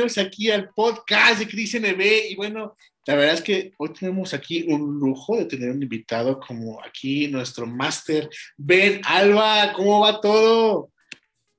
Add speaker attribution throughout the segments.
Speaker 1: Bienvenidos aquí al podcast de Cris NB. Y bueno, la verdad es que hoy tenemos aquí un lujo de tener un invitado como aquí nuestro máster Ben Alba. ¿Cómo va todo?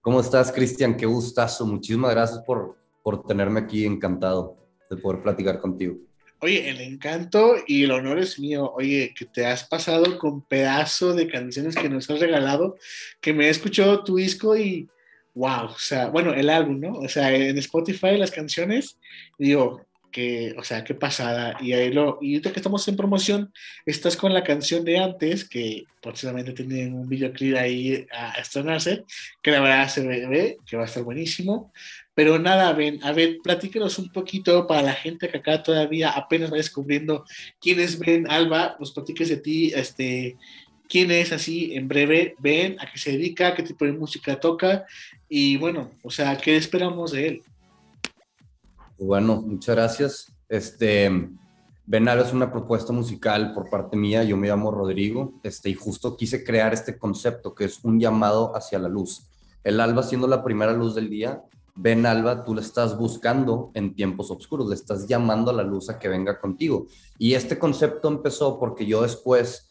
Speaker 2: ¿Cómo estás, Cristian? Qué gustazo. Muchísimas gracias por, por tenerme aquí. Encantado de poder platicar contigo.
Speaker 1: Oye, el encanto y el honor es mío. Oye, que te has pasado con pedazo de canciones que nos has regalado, que me he escuchado tu disco y wow, o sea, bueno, el álbum, ¿no? O sea, en Spotify las canciones, digo, que, o sea, qué pasada. Y ahí lo, y ahorita que estamos en promoción, estás con la canción de antes, que próximamente tienen un videoclip ahí a estrenarse, que la verdad se ve que va a estar buenísimo. Pero nada, ven, a ver, platíquenos un poquito para la gente que acá todavía apenas va descubriendo quién es Ben Alba, nos platiques de ti, este, quién es así en breve, ven a qué se dedica, qué tipo de música toca y bueno, o sea, ¿qué esperamos de él?
Speaker 2: Bueno, muchas gracias. Este, Ben Alba es una propuesta musical por parte mía, yo me llamo Rodrigo, este, y justo quise crear este concepto que es un llamado hacia la luz. El alba siendo la primera luz del día, Ben Alba, tú le estás buscando en tiempos oscuros, le estás llamando a la luz a que venga contigo. Y este concepto empezó porque yo después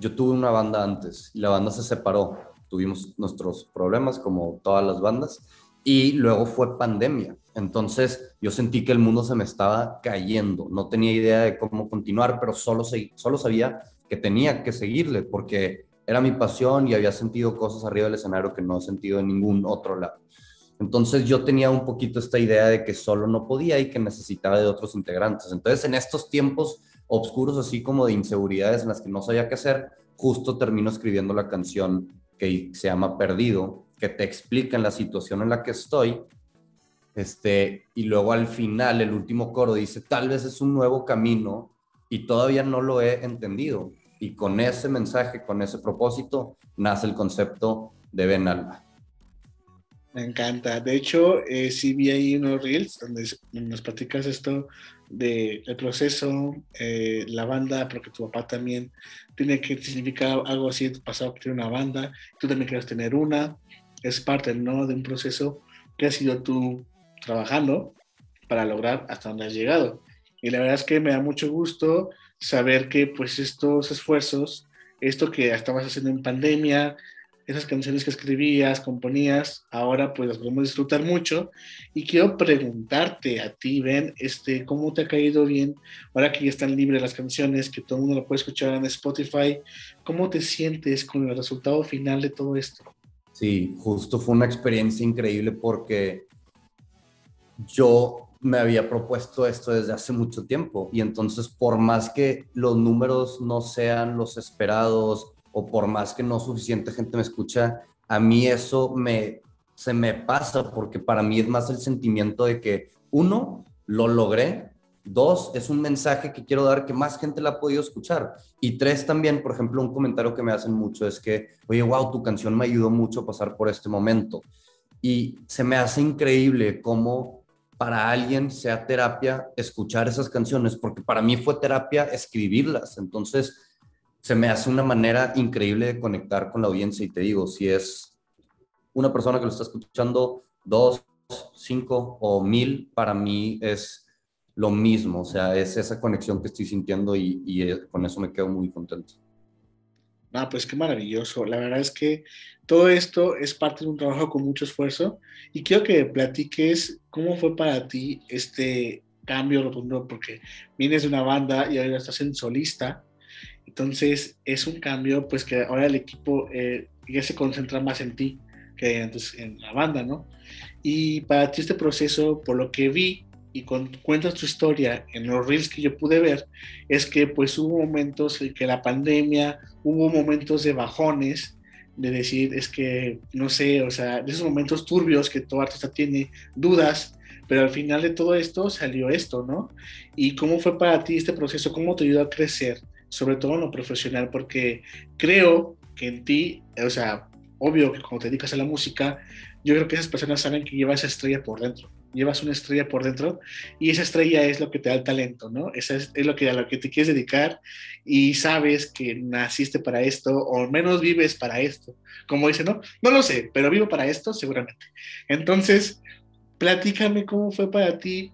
Speaker 2: yo tuve una banda antes y la banda se separó. Tuvimos nuestros problemas como todas las bandas y luego fue pandemia. Entonces yo sentí que el mundo se me estaba cayendo. No tenía idea de cómo continuar, pero solo, solo sabía que tenía que seguirle porque era mi pasión y había sentido cosas arriba del escenario que no he sentido en ningún otro lado. Entonces yo tenía un poquito esta idea de que solo no podía y que necesitaba de otros integrantes. Entonces en estos tiempos oscuros, así como de inseguridades en las que no sabía qué hacer, justo termino escribiendo la canción que se llama Perdido, que te explica en la situación en la que estoy. Este, y luego al final, el último coro dice, tal vez es un nuevo camino y todavía no lo he entendido. Y con ese mensaje, con ese propósito, nace el concepto de Ben Alba.
Speaker 1: Me encanta. De hecho, eh, sí vi ahí unos reels donde nos platicas esto del proceso, eh, la banda, porque tu papá también tiene que significar algo así en tu pasado, que tiene una banda, tú también quieres tener una, es parte ¿no? de un proceso que has ido tú trabajando para lograr hasta donde has llegado. Y la verdad es que me da mucho gusto saber que pues estos esfuerzos, esto que estabas haciendo en pandemia, esas canciones que escribías, componías, ahora pues las podemos disfrutar mucho. Y quiero preguntarte a ti, Ben, este, ¿cómo te ha caído bien ahora que ya están libres las canciones, que todo el mundo lo puede escuchar en Spotify? ¿Cómo te sientes con el resultado final de todo esto?
Speaker 2: Sí, justo fue una experiencia increíble porque yo me había propuesto esto desde hace mucho tiempo y entonces por más que los números no sean los esperados o por más que no suficiente gente me escucha, a mí eso me, se me pasa porque para mí es más el sentimiento de que, uno, lo logré, dos, es un mensaje que quiero dar que más gente la ha podido escuchar, y tres, también, por ejemplo, un comentario que me hacen mucho es que, oye, wow, tu canción me ayudó mucho a pasar por este momento. Y se me hace increíble cómo para alguien sea terapia escuchar esas canciones, porque para mí fue terapia escribirlas. Entonces, se me hace una manera increíble de conectar con la audiencia y te digo, si es una persona que lo está escuchando dos, cinco o mil, para mí es lo mismo, o sea, es esa conexión que estoy sintiendo y, y eh, con eso me quedo muy contento.
Speaker 1: Ah, pues qué maravilloso. La verdad es que todo esto es parte de un trabajo con mucho esfuerzo y quiero que platiques cómo fue para ti este cambio rotundo, porque vienes de una banda y ahora estás en solista entonces es un cambio, pues que ahora el equipo eh, ya se concentra más en ti que antes en la banda, ¿no? Y para ti este proceso, por lo que vi y con, cuentas tu historia en los reels que yo pude ver, es que pues hubo momentos en que la pandemia, hubo momentos de bajones, de decir, es que, no sé, o sea, de esos momentos turbios que todo artista tiene, dudas, pero al final de todo esto salió esto, ¿no? ¿Y cómo fue para ti este proceso? ¿Cómo te ayudó a crecer? Sobre todo en lo profesional, porque creo que en ti, o sea, obvio que cuando te dedicas a la música, yo creo que esas personas saben que llevas esa estrella por dentro, llevas una estrella por dentro y esa estrella es lo que te da el talento, ¿no? Esa es, lo que, a lo que te quieres dedicar y sabes que naciste para esto o menos vives para esto. Como dice, ¿no? No lo sé, pero vivo para esto seguramente. Entonces, platícame cómo fue para ti,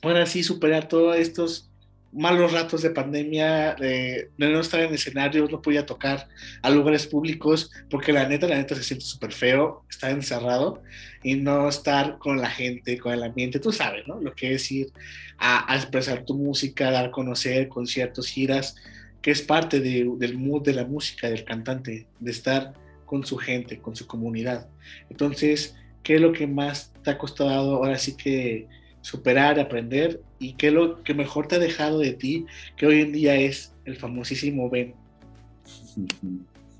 Speaker 1: ahora sí, superar todos estos malos ratos de pandemia, de, no estar en escenarios, no podía tocar a lugares públicos, porque la neta, la neta se siente súper feo estar encerrado y no estar con la gente, con el ambiente, tú sabes, ¿no? Lo que es ir a, expresar tu música, dar a conocer conciertos, giras, que es parte del mood de la música, del cantante, de estar con su gente, con su comunidad. Entonces, ¿qué es lo que más te ha costado ahora sí que superar, aprender y qué lo que mejor te ha dejado de ti, que hoy en día es el famosísimo Ben.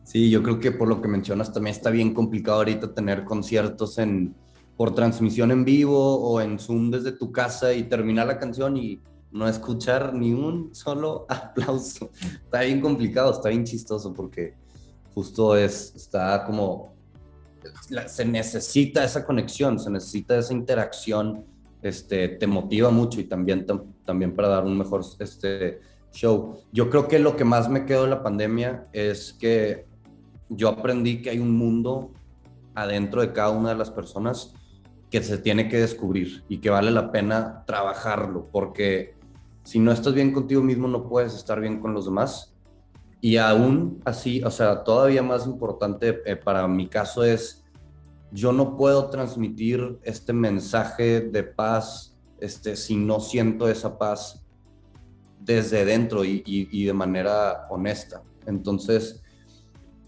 Speaker 2: Sí, yo creo que por lo que mencionas también está bien complicado ahorita tener conciertos en por transmisión en vivo o en Zoom desde tu casa y terminar la canción y no escuchar ni un solo aplauso. Está bien complicado, está bien chistoso porque justo es, está como, se necesita esa conexión, se necesita esa interacción este, te motiva mucho y también, también para dar un mejor este, show. Yo creo que lo que más me quedó de la pandemia es que yo aprendí que hay un mundo adentro de cada una de las personas que se tiene que descubrir y que vale la pena trabajarlo, porque si no estás bien contigo mismo no puedes estar bien con los demás. Y aún así, o sea, todavía más importante eh, para mi caso es yo no puedo transmitir este mensaje de paz este, si no siento esa paz desde dentro y, de manera honesta. Entonces,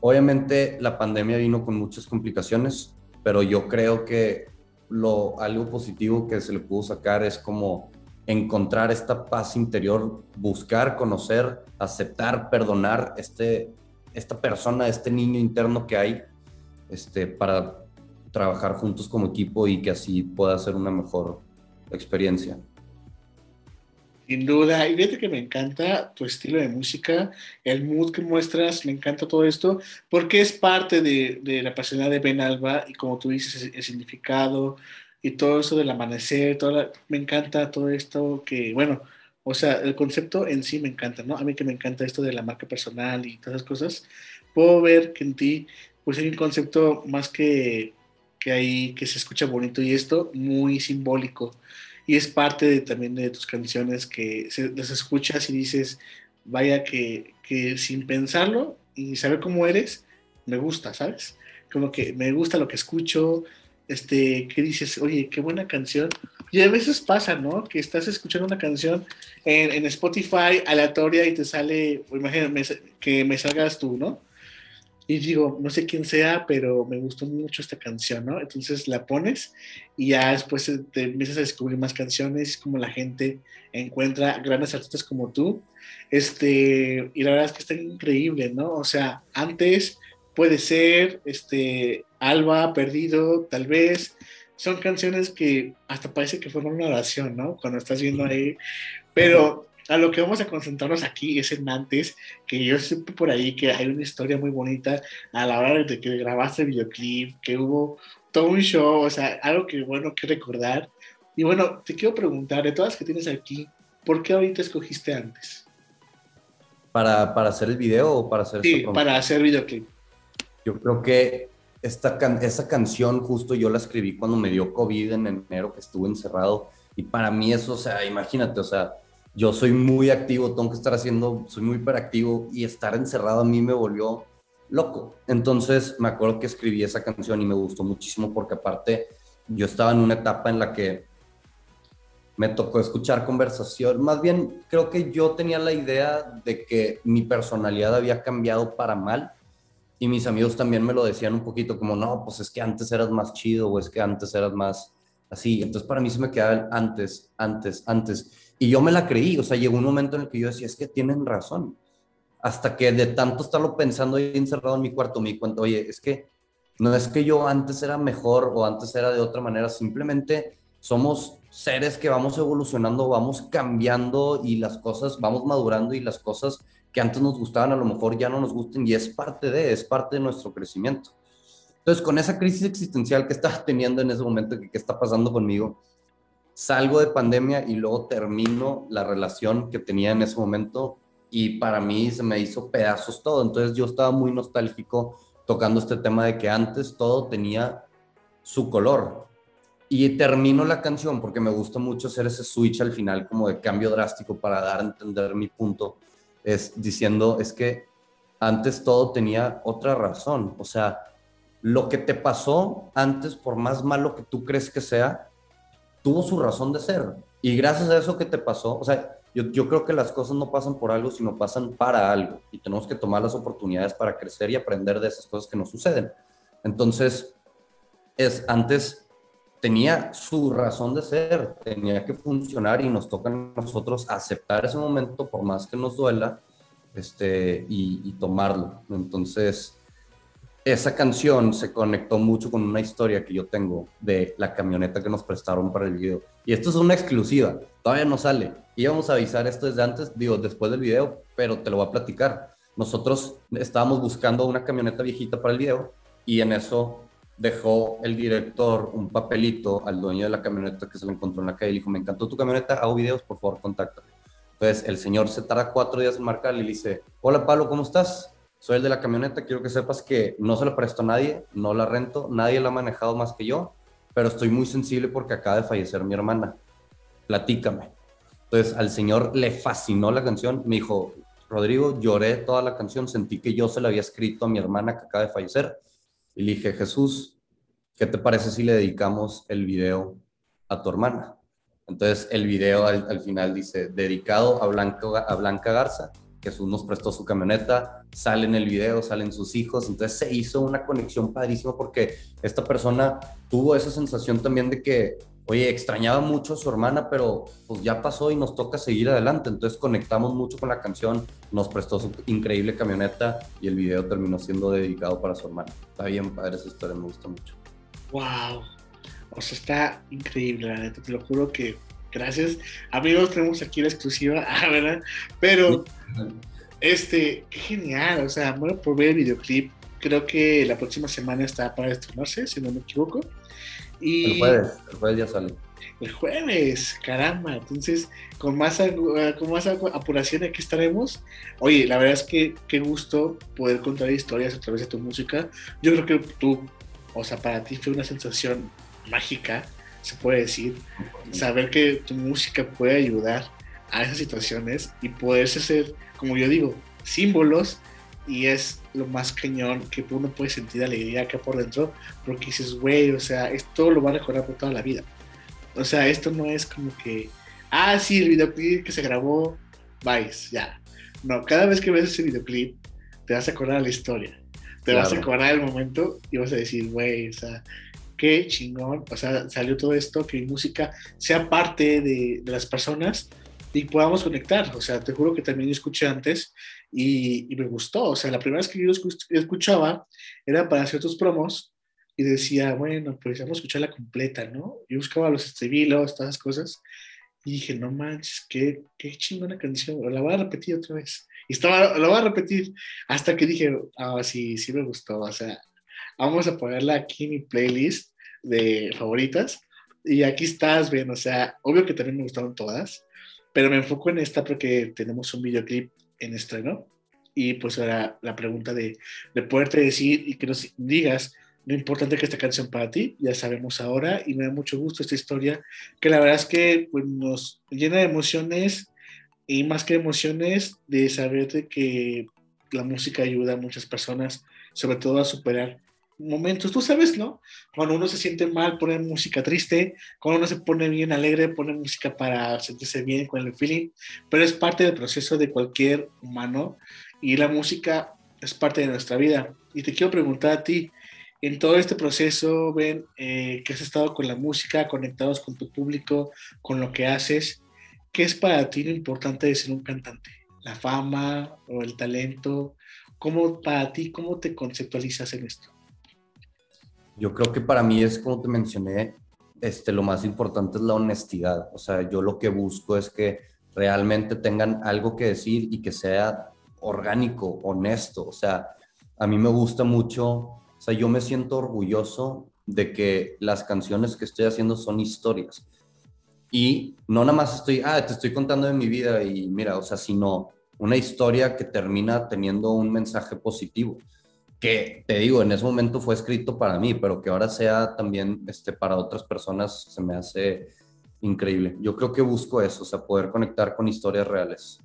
Speaker 2: obviamente la pandemia vino con muchas complicaciones, pero yo creo que lo, algo positivo que se le pudo sacar es como encontrar esta paz interior, buscar, conocer, aceptar, perdonar este, esta persona, este niño interno que hay, este, para trabajar juntos como equipo y que así pueda ser una mejor experiencia.
Speaker 1: Sin duda, y fíjate que me encanta tu estilo de música, el mood que muestras, me encanta todo esto, porque es parte de, la pasión de Ben Alba y como tú dices, el, significado y todo eso del amanecer, me encanta todo esto que, bueno, o sea, el concepto en sí me encanta, ¿no? A mí que me encanta esto de la marca personal y todas esas cosas, puedo ver que en ti, pues hay un concepto más que que hay, que se escucha bonito y esto muy simbólico. Y es parte de, también de tus canciones que se, las escuchas y dices, vaya que, que sin pensarlo y saber cómo eres, me gusta, ¿sabes? Como que me gusta lo que escucho, este, que dices, oye, qué buena canción. Y a veces pasa, ¿no? Que estás escuchando una canción en, en Spotify aleatoria y te sale, imagínate que me salgas tú, ¿no? Y digo, no sé quién sea, pero me gustó mucho esta canción, ¿no? Entonces la pones y ya después te empiezas a descubrir más canciones, como la gente encuentra grandes artistas como tú. Este, y la verdad es que está increíble, ¿no? O sea, antes puede ser, este, Alba, Perdido, tal vez, son canciones que hasta parece que fueron una oración, ¿no? Cuando estás viendo ahí, pero a lo que vamos a concentrarnos aquí es en antes, que yo supe por ahí que hay una historia muy bonita a la hora de que grabaste el videoclip, que hubo todo un show, o sea, algo que bueno que recordar. Y bueno, te quiero preguntar, de todas las que tienes aquí, ¿por qué ahorita escogiste antes?
Speaker 2: ¿Para, para hacer el video o para hacer
Speaker 1: Sí, para hacer videoclip.
Speaker 2: Yo creo que esta esa canción justo yo la escribí cuando me dio COVID en enero, que estuve encerrado. Y para mí eso, o sea, imagínate, o sea, yo soy muy activo, tengo que estar haciendo, soy muy hiperactivo y estar encerrado a mí me volvió loco. Entonces me acuerdo que escribí esa canción y me gustó muchísimo porque aparte yo estaba en una etapa en la que me tocó escuchar conversación, más bien creo que yo tenía la idea de que mi personalidad había cambiado para mal y mis amigos también me lo decían un poquito como, no, pues es que antes eras más chido o es que antes eras más así. Entonces para mí se me quedaba antes, antes, antes. Y yo me la creí, o sea, llegó un momento en el que yo decía, es que tienen razón. Hasta que de tanto estarlo pensando y encerrado en mi cuarto, me di cuenta, oye, es que no es que yo antes era mejor o antes era de otra manera, simplemente somos seres que vamos evolucionando, vamos cambiando y las cosas, vamos madurando y las cosas que antes nos gustaban a lo mejor ya no nos gusten y es parte de, es parte de nuestro crecimiento. Entonces, con esa crisis existencial que estaba teniendo en ese momento, que, que está pasando conmigo, salgo de pandemia y luego termino la relación que tenía en ese momento y para mí se me hizo pedazos todo. Entonces yo estaba muy nostálgico tocando este tema de que antes todo tenía su color. y termino la canción porque me gusta mucho hacer ese switch al final como de cambio drástico para dar a entender mi punto, es diciendo, es que antes todo tenía otra razón, o sea, lo que te pasó antes, por más malo que tú crees que sea, tuvo su razón de ser. Y gracias a eso que te pasó, o sea, yo, yo, creo que las cosas no pasan por algo, sino pasan para algo. Y tenemos que tomar las oportunidades para crecer y aprender de esas cosas que nos suceden. Entonces, es antes tenía su razón de ser, tenía que funcionar y nos toca a nosotros aceptar ese momento por más que nos duela este, y, tomarlo. Entonces, esa canción se conectó mucho con una historia que yo tengo de la camioneta que nos prestaron para el video. Y esto es una exclusiva, todavía no sale. Íbamos a avisar esto desde antes, digo, después del video, pero te lo voy a platicar. Nosotros estábamos buscando una camioneta viejita para el video y en eso dejó el director un papelito al dueño de la camioneta que se lo encontró en la calle y dijo, me encantó tu camioneta, hago videos, por favor, contáctame. Entonces el señor se tarda cuatro días en marcarle y le dice, hola Pablo, ¿cómo estás? Soy el de la camioneta, quiero que sepas que no se la presto a nadie, no la rento, nadie la ha manejado más que yo, pero estoy muy sensible porque acaba de fallecer mi hermana. Platícame. Entonces al señor le fascinó la canción, me dijo, Rodrigo, lloré toda la canción, sentí que yo se la había escrito a mi hermana que acaba de fallecer y le dije, Jesús, ¿qué te parece si le dedicamos el video a tu hermana? Entonces el video al, final dice, dedicado a Blanca, a Blanca Garza. Jesús nos prestó su camioneta, sale en el video, salen sus hijos, entonces se hizo una conexión padrísima porque esta persona tuvo esa sensación también de que oye, extrañaba mucho a su hermana, pero pues ya pasó y nos toca seguir adelante. Entonces conectamos mucho con la canción, nos prestó su increíble camioneta y el video terminó siendo dedicado para su hermana. Está bien padre esa historia, me gusta mucho.
Speaker 1: ¡Wow! O sea, está increíble, la neta, te lo juro que gracias. Amigos, tenemos aquí la exclusiva, ah, ¿verdad? Pero, este, qué genial, o sea, bueno, por ver el videoclip, creo que la próxima semana está para estrenarse, si no me equivoco.
Speaker 2: El jueves, el jueves ya sale.
Speaker 1: El jueves, caramba. Entonces, con más, con más apuración aquí estaremos. Oye, la verdad es que qué gusto poder contar historias a través de tu música. Yo creo que tú, o sea, para ti fue una sensación mágica, se puede decir, saber que tu música puede ayudar a esas situaciones y poderse ser, como yo digo, símbolos y es lo más cañón que uno puede sentir alegría acá por dentro, porque dices, güey, o sea, esto lo va a recordar por toda la vida. O sea, esto no es como que, ah, sí, el videoclip que se grabó, vais, ya. No, cada vez que ves ese videoclip, te vas a acordar la historia, te vas a acordar el momento y vas a decir, güey, o sea, qué chingón, o sea, salió todo esto, que mi música sea parte de, de las personas y podamos conectar. O sea, te juro que también escuché antes y, me gustó. O sea, la primera vez que yo escuchaba era para ciertos promos y decía, bueno, pues vamos a escucharla completa, ¿no? Yo buscaba los estribilos, todas esas cosas. Y dije, no manches, qué, qué chingona canción, la voy a repetir otra vez. Y estaba, la voy a repetir hasta que dije, ah, sí, sí me gustó. O sea, vamos a ponerla aquí en mi playlist de favoritas. Y aquí estás, bien, o sea, obvio que también me gustaron todas, pero me enfoco en esta porque tenemos un videoclip en estreno. Y pues ahora la pregunta de, de poderte decir y que nos digas lo importante que esta canción para ti, ya sabemos ahora, y me da mucho gusto esta historia, que la verdad es que pues, nos llena de emociones, y más que emociones, de saber que la música ayuda a muchas personas, sobre todo a superar momentos, tú sabes, ¿no? Cuando uno se siente mal, pone música triste, cuando uno se pone bien alegre, pone música para sentirse bien con el feeling, pero es parte del proceso de cualquier humano y la música es parte de nuestra vida. Y te quiero preguntar a ti, en todo este proceso, ven eh, que has estado con la música, conectados con tu público, con lo que haces, ¿qué es para ti lo importante de ser un cantante? ¿La fama o el talento? ¿Cómo para ti, cómo te conceptualizas en esto?
Speaker 2: Yo creo que para mí es como te mencioné, este, lo más importante es la honestidad. O sea, yo lo que busco es que realmente tengan algo que decir y que sea orgánico, honesto. O sea, a mí me gusta mucho, o sea, yo me siento orgulloso de que las canciones que estoy haciendo son historias. Y no nada más estoy, ah, te estoy contando de mi vida y mira, o sea, sino una historia que termina teniendo un mensaje positivo que te digo, en ese momento fue escrito para mí, pero que ahora sea también este, para otras personas se me hace increíble. Yo creo que busco eso, o sea, poder conectar con historias reales.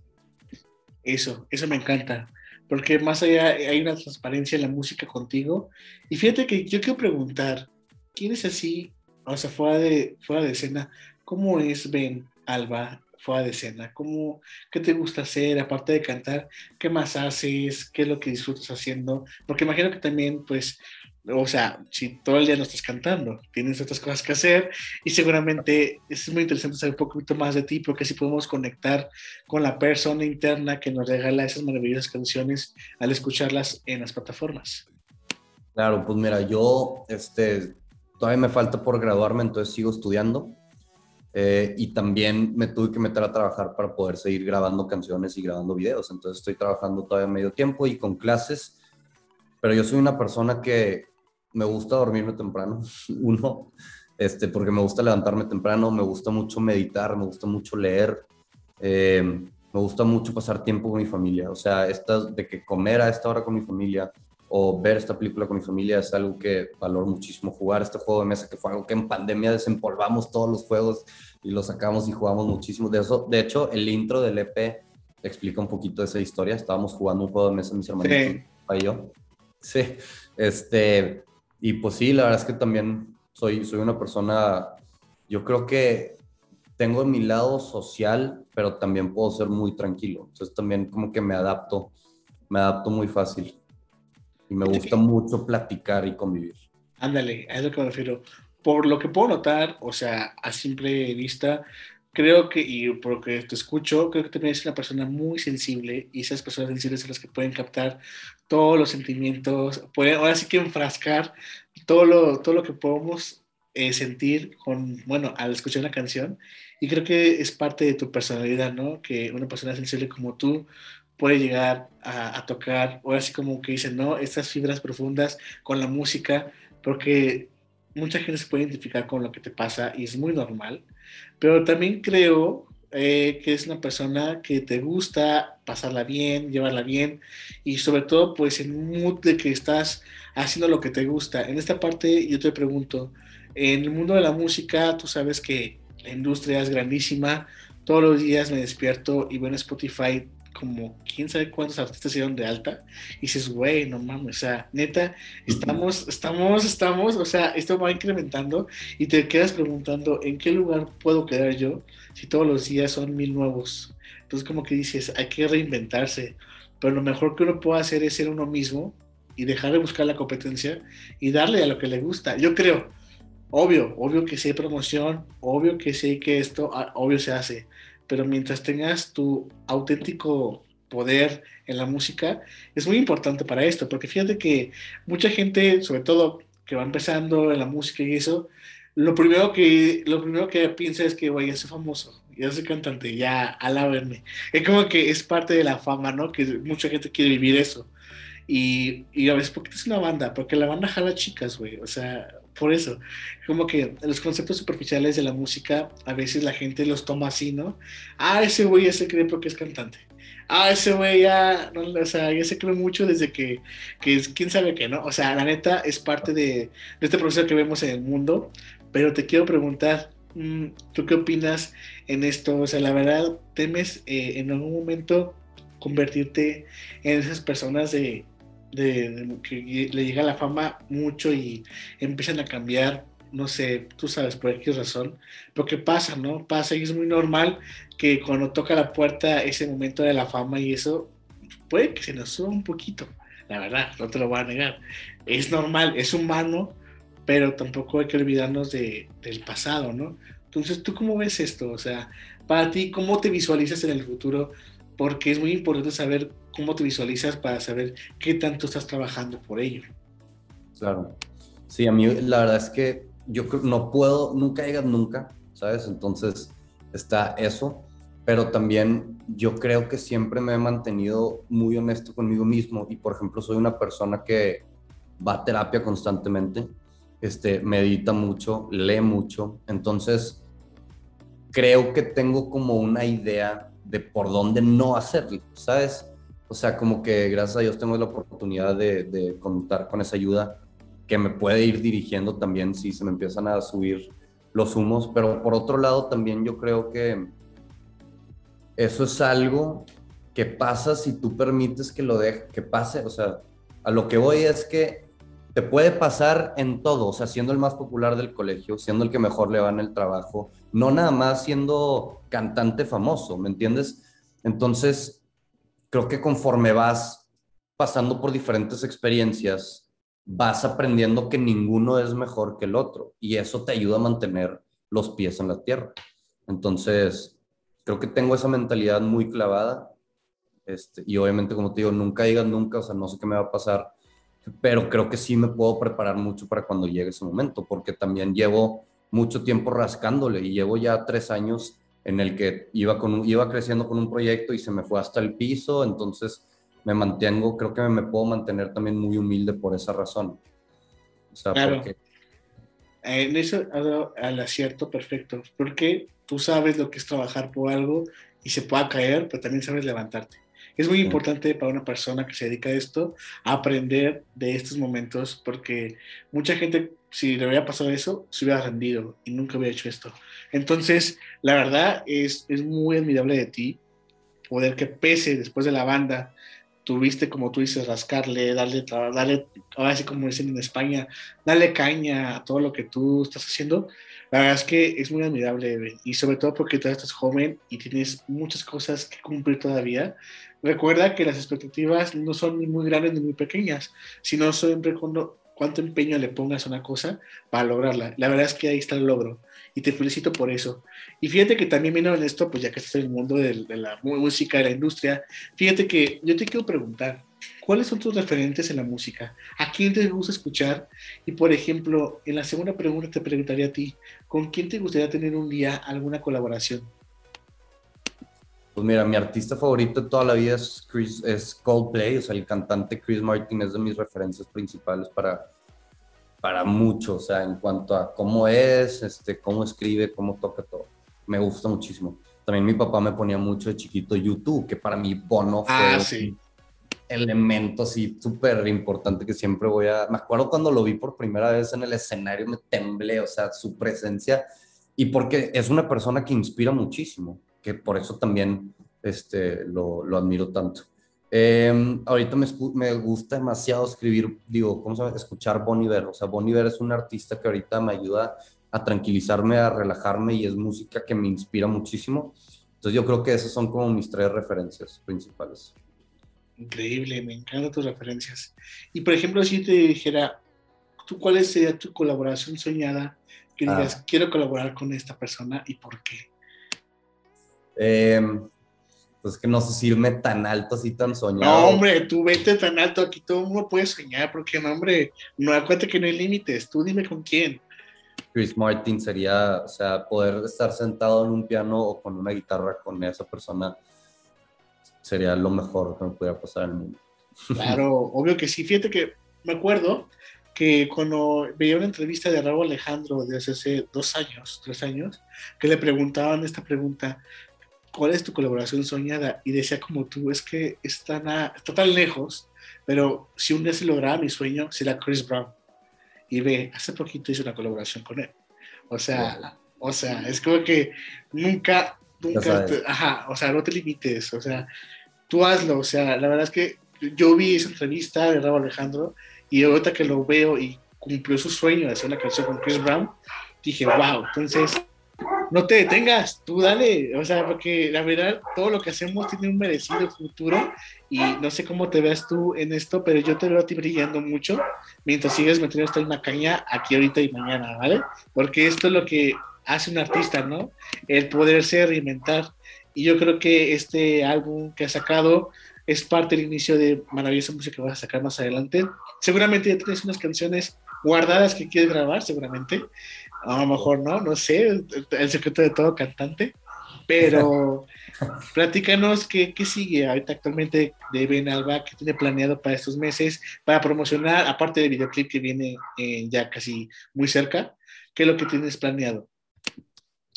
Speaker 1: Eso, eso me encanta, porque más allá hay una transparencia en la música contigo. Y fíjate que yo quiero preguntar, ¿quién es así, o sea, fuera de, fuera de escena, cómo es Ben Alba fuera de escena? ¿Cómo, ¿Qué te gusta hacer aparte de cantar? ¿Qué más haces? ¿Qué es lo que disfrutas haciendo? Porque imagino que también, pues, o sea, si todo el día no estás cantando, tienes otras cosas que hacer y seguramente es muy interesante saber un poquito más de ti porque así podemos conectar con la persona interna que nos regala esas maravillosas canciones al escucharlas en las plataformas.
Speaker 2: Claro, pues mira, yo este, todavía me falta por graduarme, entonces sigo estudiando eh, y también me tuve que meter a trabajar para poder seguir grabando canciones y grabando videos, entonces estoy trabajando todavía medio tiempo y con clases. Pero yo soy una persona que me gusta dormirme temprano, uno, este, porque me gusta levantarme temprano, me gusta mucho meditar, me gusta mucho leer, eh, me gusta mucho pasar tiempo con mi familia, o sea, esta, de que comer a esta hora con mi familia o ver esta película con mi familia es algo que valoro muchísimo, jugar este juego de mesa que fue algo que en pandemia desempolvamos todos los juegos y los sacamos y jugamos muchísimo de eso. De hecho, el intro del EP explica un poquito esa historia, estábamos jugando un juego de mesa mis hermanos y yo. Sí, este, y pues sí, la verdad es que también soy, soy una persona, yo creo que tengo mi lado social, pero también puedo ser muy tranquilo. Entonces también como que me adapto, me adapto muy fácil. Y me gusta mucho platicar y convivir.
Speaker 1: Ándale, a eso que me refiero. Por lo que puedo notar, o sea, a simple vista, creo que, y por lo que te escucho, creo que también es una persona muy sensible y esas personas sensibles son las que pueden captar todos los sentimientos, pueden ahora sí que enfrascar todo lo, todo lo que podemos eh, sentir con, bueno, al escuchar una canción. Y creo que es parte de tu personalidad, ¿no? Que una persona sensible como tú puede llegar a, tocar, ahora sí como que dicen, ¿no? Estas fibras profundas con la música, porque mucha gente se puede identificar con lo que te pasa y es muy normal, pero también creo eh, que es una persona que te gusta pasarla bien, llevarla bien y sobre todo pues en un mood de que estás haciendo lo que te gusta. En esta parte yo te pregunto, en el mundo de la música tú sabes que la industria es grandísima, todos los días me despierto y veo en Spotify como quién sabe cuántos artistas se dieron de alta y dices, güey, no mames, o sea, neta, estamos, estamos, estamos, o sea, esto va incrementando y te quedas preguntando, ¿en qué lugar puedo quedar yo si todos los días son mil nuevos? Entonces como que dices, hay que reinventarse, pero lo mejor que uno puede hacer es ser uno mismo y dejar de buscar la competencia y darle a lo que le gusta. Yo creo, obvio, obvio que si hay promoción, obvio que sí que esto, ah, obvio se hace, pero mientras tengas tu auténtico poder en la música, es muy importante para esto, porque fíjate que mucha gente, sobre todo que va empezando en la música y eso, lo primero que, lo primero que piensa es que, güey, ya soy famoso, ya soy cantante, ya alábenme. Es como que es parte de la fama, ¿no? Que mucha gente quiere vivir eso. Y, a veces, ¿por qué es una banda? Porque la banda jala chicas, güey. O sea, por eso. Como que los conceptos superficiales de la música, a veces la gente los toma así, ¿no? Ah, ese güey ya se cree porque es cantante. Ah, ese güey ya, o sea, ya se cree mucho desde que, que es, quién sabe qué, ¿no? O sea, la neta es parte de, de este proceso que vemos en el mundo, pero te quiero preguntar, mm, ¿tú qué opinas en esto? O sea, la verdad, ¿temes eh, en algún momento convertirte en esas personas de, de, que le llega la fama mucho y empiezan a cambiar, no sé, tú sabes por qué razón, pero que pasa, ¿no? Pasa y es muy normal que cuando toca la puerta ese momento de la fama y eso, puede que se nos suba un poquito, la verdad, no te lo voy a negar. Es normal, es humano, pero tampoco hay que olvidarnos de, del pasado, ¿no? Entonces, ¿tú cómo ves esto? O sea, para ti, ¿cómo te visualizas en el futuro? Porque es muy importante saber cómo te visualizas para saber qué tanto estás trabajando por ello.
Speaker 2: Claro. Sí, a mí la verdad es que yo no puedo, nunca llegas nunca, ¿sabes? Entonces está eso, pero también yo creo que siempre me he mantenido muy honesto conmigo mismo y, por ejemplo, soy una persona que va a terapia constantemente, este, medita mucho, lee mucho, entonces creo que tengo como una idea de por dónde no hacerlo, ¿sabes? O sea, como que gracias a Dios tengo la oportunidad de, contar con esa ayuda que me puede ir dirigiendo también si se me empiezan a subir los humos, pero por otro lado también yo creo que eso es algo que pasa si tú permites que lo deje, que pase, o sea, a lo que voy es que puede pasar en todo, o sea, siendo el más popular del colegio, siendo el que mejor le va en el trabajo, no nada más siendo cantante famoso, ¿me entiendes? Entonces, creo que conforme vas pasando por diferentes experiencias, vas aprendiendo que ninguno es mejor que el otro y eso te ayuda a mantener los pies en la tierra. Entonces, creo que tengo esa mentalidad muy clavada este, y obviamente, como te digo, nunca digas nunca, o sea, no sé qué me va a pasar, pero creo que sí me puedo preparar mucho para cuando llegue ese momento, porque también llevo mucho tiempo rascándole y llevo ya tres años en el que iba, con iba creciendo con un proyecto y se me fue hasta el piso, entonces me mantengo, creo que me puedo mantener también muy humilde por esa razón.
Speaker 1: O sea, porque... En eso al acierto perfecto, porque tú sabes lo que es trabajar por algo y se pueda caer, pero también sabes levantarte. Es muy importante para una persona que se dedica a esto aprender de estos momentos, porque mucha gente, si le hubiera pasado eso, se hubiera rendido y nunca hubiera hecho esto. Entonces, la verdad es, es muy admirable de ti poder que pese después de la banda tuviste, como tú dices, rascarle, darle, darle, ahora sí como dicen en España, darle caña a todo lo que tú estás haciendo, la verdad es que es muy admirable, y sobre todo porque todavía estás joven y tienes muchas cosas que cumplir todavía. Recuerda que las expectativas no son ni muy grandes ni muy pequeñas, sino siempre cuando cuánto empeño le pongas a una cosa para lograrla. La verdad es que ahí está el logro y te felicito por eso. Y fíjate que también viendo en esto, pues ya que estás en el mundo de, la música, de la industria, fíjate que yo te quiero preguntar, ¿cuáles son tus referentes en la música? ¿A quién te gusta escuchar? Y por ejemplo, en la segunda pregunta te preguntaría a ti, ¿con quién te gustaría tener un día alguna colaboración?
Speaker 2: Pues mira, mi artista favorito de toda la vida es, Chris, es Coldplay, o sea, el cantante Chris Martin es de mis referencias principales para, para mucho, o sea, en cuanto a cómo es, este, cómo escribe, cómo toca todo. Me gusta muchísimo. También mi papá me ponía mucho de chiquito YouTube, que para mí Bono fue
Speaker 1: ah, sí.
Speaker 2: un elemento así súper importante que siempre voy a... Me acuerdo cuando lo vi por primera vez en el escenario, me temblé, o sea, su presencia, y porque es una persona que inspira muchísimo, que por eso también este, lo, lo admiro tanto. Eh, ahorita me, me, gusta demasiado escribir, digo, ¿cómo se llama? Escuchar Bon Iver. O sea, Bon Iver es un artista que ahorita me ayuda a tranquilizarme, a relajarme y es música que me inspira muchísimo. Entonces yo creo que esas son como mis tres referencias principales.
Speaker 1: Increíble, me encantan tus referencias. Y por ejemplo, si te dijera, ¿tú cuál sería tu colaboración soñada? Que digas, ah. quiero colaborar con esta persona y por qué.
Speaker 2: Eh, pues que no sé si irme tan alto, así tan soñado.
Speaker 1: No, hombre, tú vete tan alto, aquí todo el mundo puede soñar, porque no, hombre, no acuérdate que no hay límites, tú dime con quién.
Speaker 2: Chris Martin sería, o sea, poder estar sentado en un piano o con una guitarra con esa persona sería lo mejor que me pudiera pasar en el mundo.
Speaker 1: Claro, obvio que sí. Fíjate que me acuerdo que cuando veía una entrevista de Raúl Alejandro de hace dos años, tres años, que le preguntaban esta pregunta, ¿cuál es tu colaboración soñada? Y decía como tú, es que está, está tan lejos, pero si un día se lograra mi sueño, será Chris Brown. Y ve, hace poquito hice una colaboración con él. O sea, o sea, es como que nunca, nunca, ajá, o sea, no te limites, o sea, tú hazlo, o sea, la verdad es que yo vi esa entrevista de Raúl Alejandro y ahorita que lo veo y cumplió su sueño de hacer una canción con Chris Brown, dije, wow, entonces no te detengas, tú dale, o sea, porque la verdad todo lo que hacemos tiene un merecido futuro y no sé cómo te veas tú en esto, pero yo te veo a ti brillando mucho mientras sigues metiendo esta misma caña aquí ahorita y mañana, ¿vale? Porque esto es lo que hace un artista, ¿no? El poderse reinventar. Y yo creo que este álbum que has sacado es parte del inicio de maravillosa música que vas a sacar más adelante. Seguramente ya tienes unas canciones guardadas que quieres grabar, seguramente. A lo mejor no, no sé, el secreto de todo cantante. Pero platícanos qué, qué, sigue ahorita actualmente de Ben Alba, que tiene planeado para estos meses, para promocionar, aparte del videoclip que viene eh, ya casi muy cerca, ¿qué es lo que tienes planeado?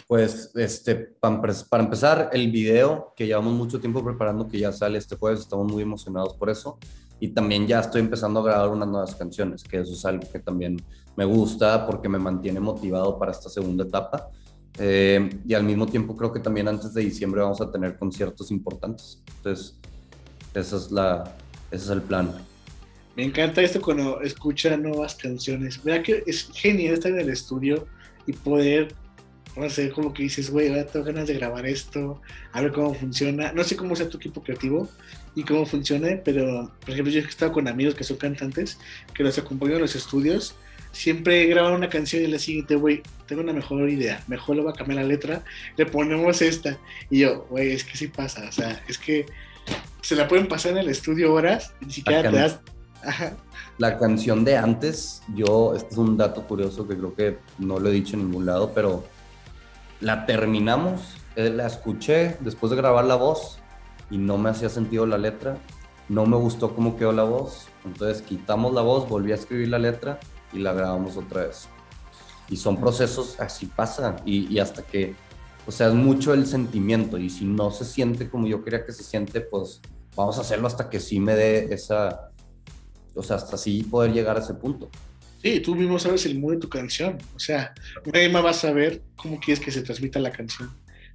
Speaker 2: Pues, este, para, empezar, el video que llevamos mucho tiempo preparando, que ya sale este jueves, estamos muy emocionados por eso. Y también ya estoy empezando a grabar unas nuevas canciones, que eso es algo que también me gusta porque me mantiene motivado para esta segunda etapa. Eh, y al mismo tiempo creo que también antes de diciembre vamos a tener conciertos importantes. Entonces, esa es la, ese es el plan.
Speaker 1: Me encanta esto cuando escucha nuevas canciones. Mira que es genial estar en el estudio y poder no sé, como que dices, güey, ahora tengo ganas de grabar esto, a ver cómo funciona. No sé cómo sea tu equipo creativo y cómo funcione, pero, por ejemplo, yo he estado con amigos que son cantantes, que los acompaño en los estudios, siempre graban una canción y la siguiente, güey, tengo una mejor idea, mejor le voy a cambiar la letra, le ponemos esta. Y yo, güey, es que sí pasa, o sea, es que se la pueden pasar en el estudio horas y ni siquiera te das...
Speaker 2: La canción de antes, yo, este es un dato curioso que creo que no lo he dicho en ningún lado, pero la terminamos, eh, la escuché después de grabar la voz y no me hacía sentido la letra, no me gustó cómo quedó la voz, entonces quitamos la voz, volví a escribir la letra y la grabamos otra vez. Y son procesos, así pasa, y, hasta que, o sea, es mucho el sentimiento, y si no se siente como yo quería que se siente, pues vamos a hacerlo hasta que sí me dé esa, o sea, hasta así poder llegar a ese punto.
Speaker 1: Sí, tú mismo sabes el mood de tu canción. O sea, más va a saber cómo quieres que se transmita la canción.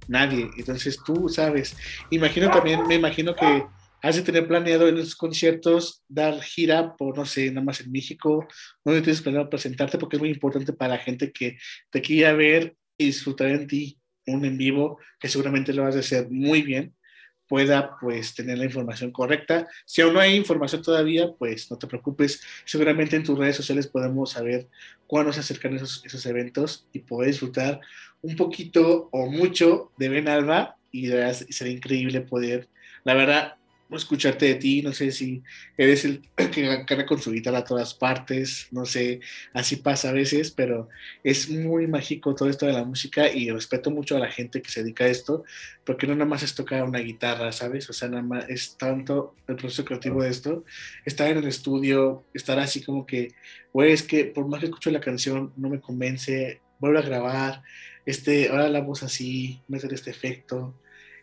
Speaker 1: Nadie. Entonces tú sabes. Imagino también, me imagino que has de tener planeado en esos conciertos dar gira por, no sé, nada más en México. No tienes planeado presentarte porque es muy importante para la gente que te quiera ver y disfrutar en ti un en vivo, que seguramente lo vas a hacer muy bien pueda pues tener la información correcta. Si aún no hay información todavía, pues no te preocupes. Seguramente en tus redes sociales podemos saber cuándo se acercan esos, esos eventos y poder disfrutar un poquito o mucho de Ben Alba y será increíble poder, la verdad, escucharte de ti, no sé si eres el que carga con su guitarra a todas partes, no sé, así pasa a veces, pero es muy mágico todo esto de la música y respeto mucho a la gente que se dedica a esto, porque no nada más es tocar una guitarra, ¿sabes? O sea, nada más es tanto el proceso creativo de esto, estar en el estudio, estar así como que, güey, es que por más que escucho la canción, no me convence, vuelvo a grabar, este, ahora la voz así, meter este efecto,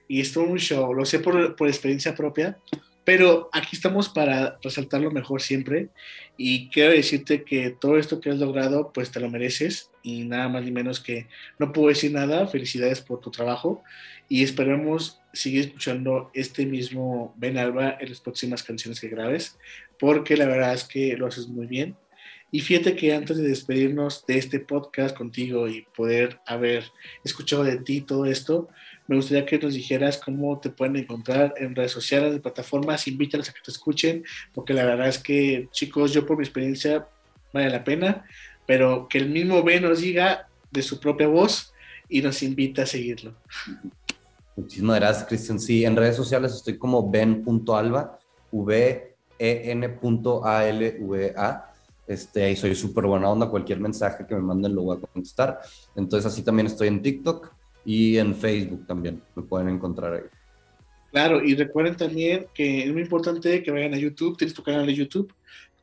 Speaker 1: y es todo un show, lo sé por, por experiencia propia, pero aquí estamos para resaltarlo mejor siempre. Y quiero decirte que todo esto que has logrado, pues te lo mereces. Y nada más ni menos que no puedo decir nada, felicidades por tu trabajo. Y esperamos seguir escuchando este mismo Ben Alba en las próximas canciones que grabes, porque la verdad es que lo haces muy bien. Y fíjate que antes de despedirnos de este podcast contigo y poder haber escuchado de ti todo esto, me gustaría que nos dijeras cómo te pueden encontrar en redes sociales, en plataformas, invítalos a que te escuchen, porque la verdad es que, chicos, yo por mi experiencia vale la pena, pero que el mismo Ben nos diga de su propia voz y nos invita a seguirlo.
Speaker 2: Muchísimas gracias, Cristian. Sí, en redes sociales estoy como ben.alba, V-E-N.A-L-V-A. Este, ahí soy súper buena onda, cualquier mensaje que me manden lo voy a contestar. Entonces así también estoy en TikTok, y en Facebook también me pueden encontrar ahí.
Speaker 1: Claro, y recuerden también que es muy importante que vayan a YouTube, tienes tu canal de YouTube,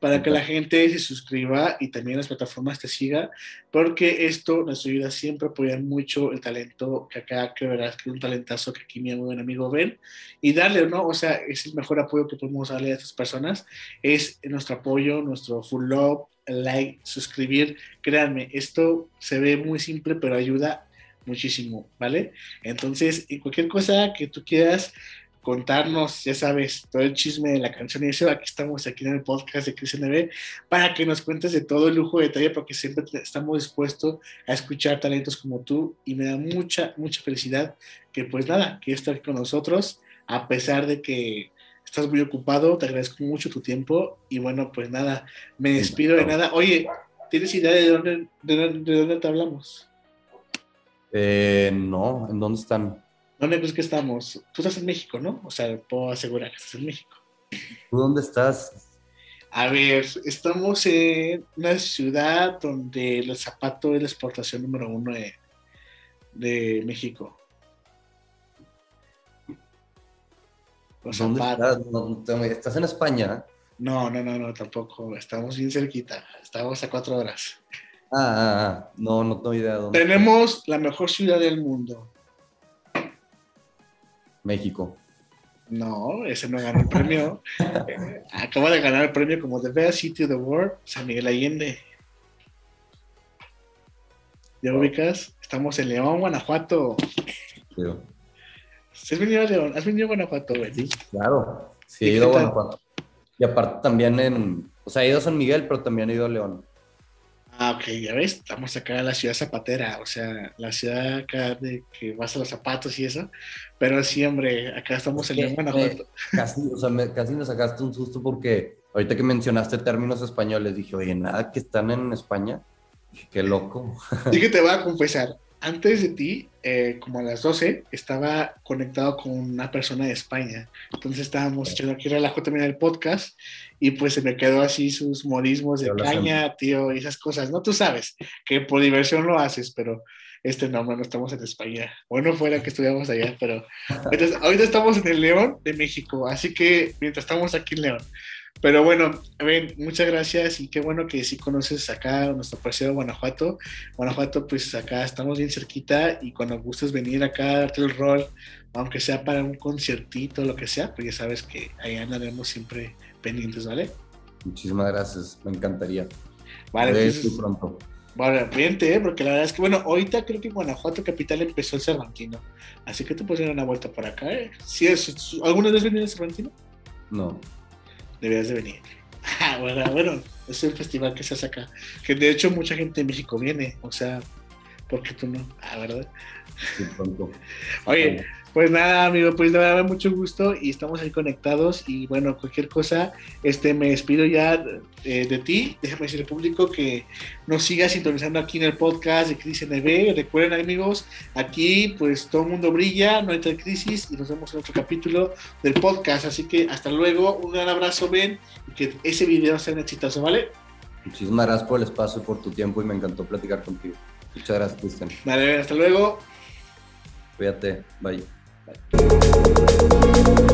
Speaker 1: para que la gente se suscriba y también las plataformas te siga, porque esto nos ayuda siempre a apoyar mucho el talento que acá, que verás que es un talentazo que aquí mi buen amigo ven, y darle, ¿no? O sea, es el mejor apoyo que podemos darle a estas personas, es nuestro apoyo, nuestro full love, like, suscribir, créanme, esto se ve muy simple, pero ayuda muchísimo, ¿vale? Entonces, y cualquier cosa que tú quieras contarnos, ya sabes, todo el chisme de la canción y eso, aquí estamos aquí en el podcast de Cristian NB para que nos cuentes de todo el lujo de detalle, porque siempre estamos dispuestos a escuchar talentos como tú y me da mucha, mucha felicidad que pues nada, que estar con nosotros, a pesar de que estás muy ocupado, te agradezco mucho tu tiempo y bueno, pues nada, me despido de nada. Oye, ¿tienes idea de dónde, de dónde te hablamos?
Speaker 2: Eh, no, ¿en dónde están?
Speaker 1: ¿Dónde crees que estamos? Tú estás en México, ¿no? O sea, puedo asegurar que estás en México.
Speaker 2: ¿Tú dónde estás?
Speaker 1: A ver, estamos en una ciudad donde el zapato es la exportación número uno de, México.
Speaker 2: ¿Dónde estás? ¿Estás en España?
Speaker 1: No, no, no, no, tampoco. Estamos bien cerquita. Estamos a cuatro horas.
Speaker 2: Ah, ah, ah, no, no tengo idea. Dónde
Speaker 1: Tenemos la mejor ciudad del mundo.
Speaker 2: México.
Speaker 1: No, ese no ganó el premio. Eh, acaba de ganar el premio como The Best City of the World, San Miguel Allende. ¿Ya ubicas? Estamos en León, Guanajuato.
Speaker 2: Sí,
Speaker 1: ¿Has venido a León? ¿Has venido a Guanajuato, güey?
Speaker 2: Sí, claro. Sí,
Speaker 1: ¿Y
Speaker 2: he ido a? Guanajuato. Y aparte también en, o sea, he ido a San Miguel, pero también he ido a León.
Speaker 1: Ah, ok, ya ves, estamos acá en la ciudad zapatera, o sea, la ciudad acá de que vas a los zapatos y eso, pero sí, hombre, acá estamos en
Speaker 2: Eh,
Speaker 1: Guanajuato.
Speaker 2: Casi, o sea, me- casi me sacaste un susto porque ahorita que mencionaste términos españoles, dije, oye, nada que están en España. Dije, qué loco.
Speaker 1: Así que te voy a confesar, antes de ti, eh, como a las 12, estaba conectado con una persona de España. Entonces estábamos echando aquí relajo también el podcast y pues se me quedó así sus modismos de caña, tío, y esas cosas. No, tú sabes que por diversión lo haces, pero este no, no estamos en España. Bueno, fuera que estuviéramos allá, pero ahorita, ahorita estamos en el León de México, así que mientras estamos aquí en León. Pero bueno, ven, muchas gracias y qué bueno que sí conoces acá nuestro parcero Guanajuato. Guanajuato, pues acá estamos bien cerquita y cuando gustes venir acá a darte el rol, aunque sea para un conciertito, lo que sea, pues ya sabes que ahí andaremos siempre pendientes, ¿vale?
Speaker 2: Muchísimas gracias, me encantaría.
Speaker 1: Vale, entonces,
Speaker 2: muy pronto.
Speaker 1: bueno, vente, ¿eh? porque la verdad es que, bueno, ahorita creo que en Guanajuato Capital empezó el Cervantino, así que te puedes dar una vuelta por acá, ¿eh? Si es, ¿Alguna vez venido al Cervantino?
Speaker 2: No,
Speaker 1: Deberías de venir. Ah, bueno, bueno, es el festival que se hace acá. Que de hecho mucha gente de México viene, o sea, ¿por qué tú no? Ah, ¿verdad?
Speaker 2: sí, pronto.
Speaker 1: Oye, pues nada, amigo, pues de verdad mucho gusto y estamos ahí conectados y bueno, cualquier cosa, este, me despido ya eh, de ti. Déjame decir al público que nos siga sintonizando aquí en el podcast de Crisis NB. Recuerden, amigos, aquí pues todo el mundo brilla, no entra en crisis y nos vemos en otro capítulo del podcast. Así que hasta luego, un gran abrazo, Ben, y que ese video sea un exitoso, ¿vale?
Speaker 2: Muchísimas gracias por el espacio y por tu tiempo y me encantó platicar contigo. Muchas gracias, Cristian.
Speaker 1: Vale, hasta luego.
Speaker 2: Cuídate. Bye.
Speaker 1: Bye.